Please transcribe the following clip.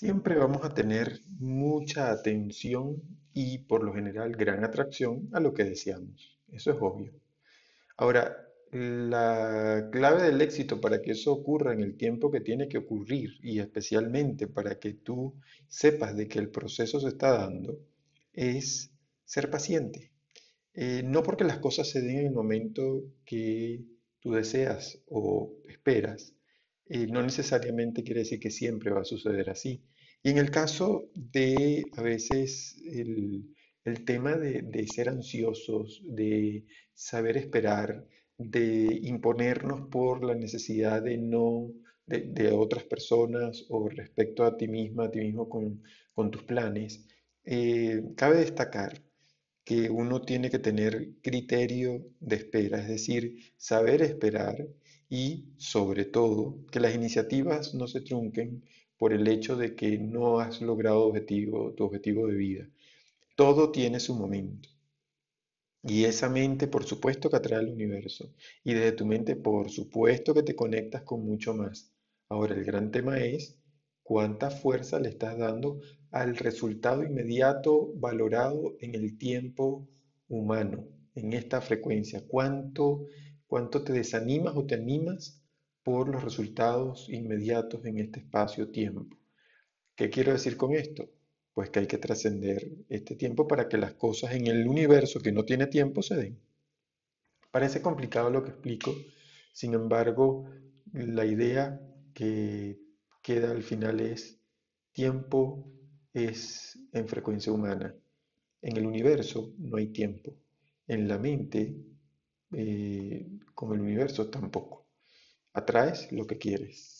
Siempre vamos a tener mucha atención y por lo general gran atracción a lo que deseamos. Eso es obvio. Ahora, la clave del éxito para que eso ocurra en el tiempo que tiene que ocurrir y especialmente para que tú sepas de que el proceso se está dando es ser paciente. Eh, no porque las cosas se den en el momento que tú deseas o esperas, eh, no necesariamente quiere decir que siempre va a suceder así. Y en el caso de a veces el, el tema de, de ser ansiosos, de saber esperar, de imponernos por la necesidad de no, de, de otras personas o respecto a ti misma, a ti mismo con, con tus planes, eh, cabe destacar que uno tiene que tener criterio de espera, es decir, saber esperar y sobre todo que las iniciativas no se trunquen por el hecho de que no has logrado objetivo, tu objetivo de vida. Todo tiene su momento. Y esa mente, por supuesto, que atrae al universo. Y desde tu mente, por supuesto, que te conectas con mucho más. Ahora, el gran tema es cuánta fuerza le estás dando al resultado inmediato valorado en el tiempo humano, en esta frecuencia. ¿Cuánto, cuánto te desanimas o te animas por los resultados inmediatos en este espacio-tiempo? ¿Qué quiero decir con esto? Pues que hay que trascender este tiempo para que las cosas en el universo que no tiene tiempo se den. Parece complicado lo que explico, sin embargo, la idea que queda al final es tiempo es en frecuencia humana. En el universo no hay tiempo. En la mente, eh, como el universo, tampoco. Atraes lo que quieres.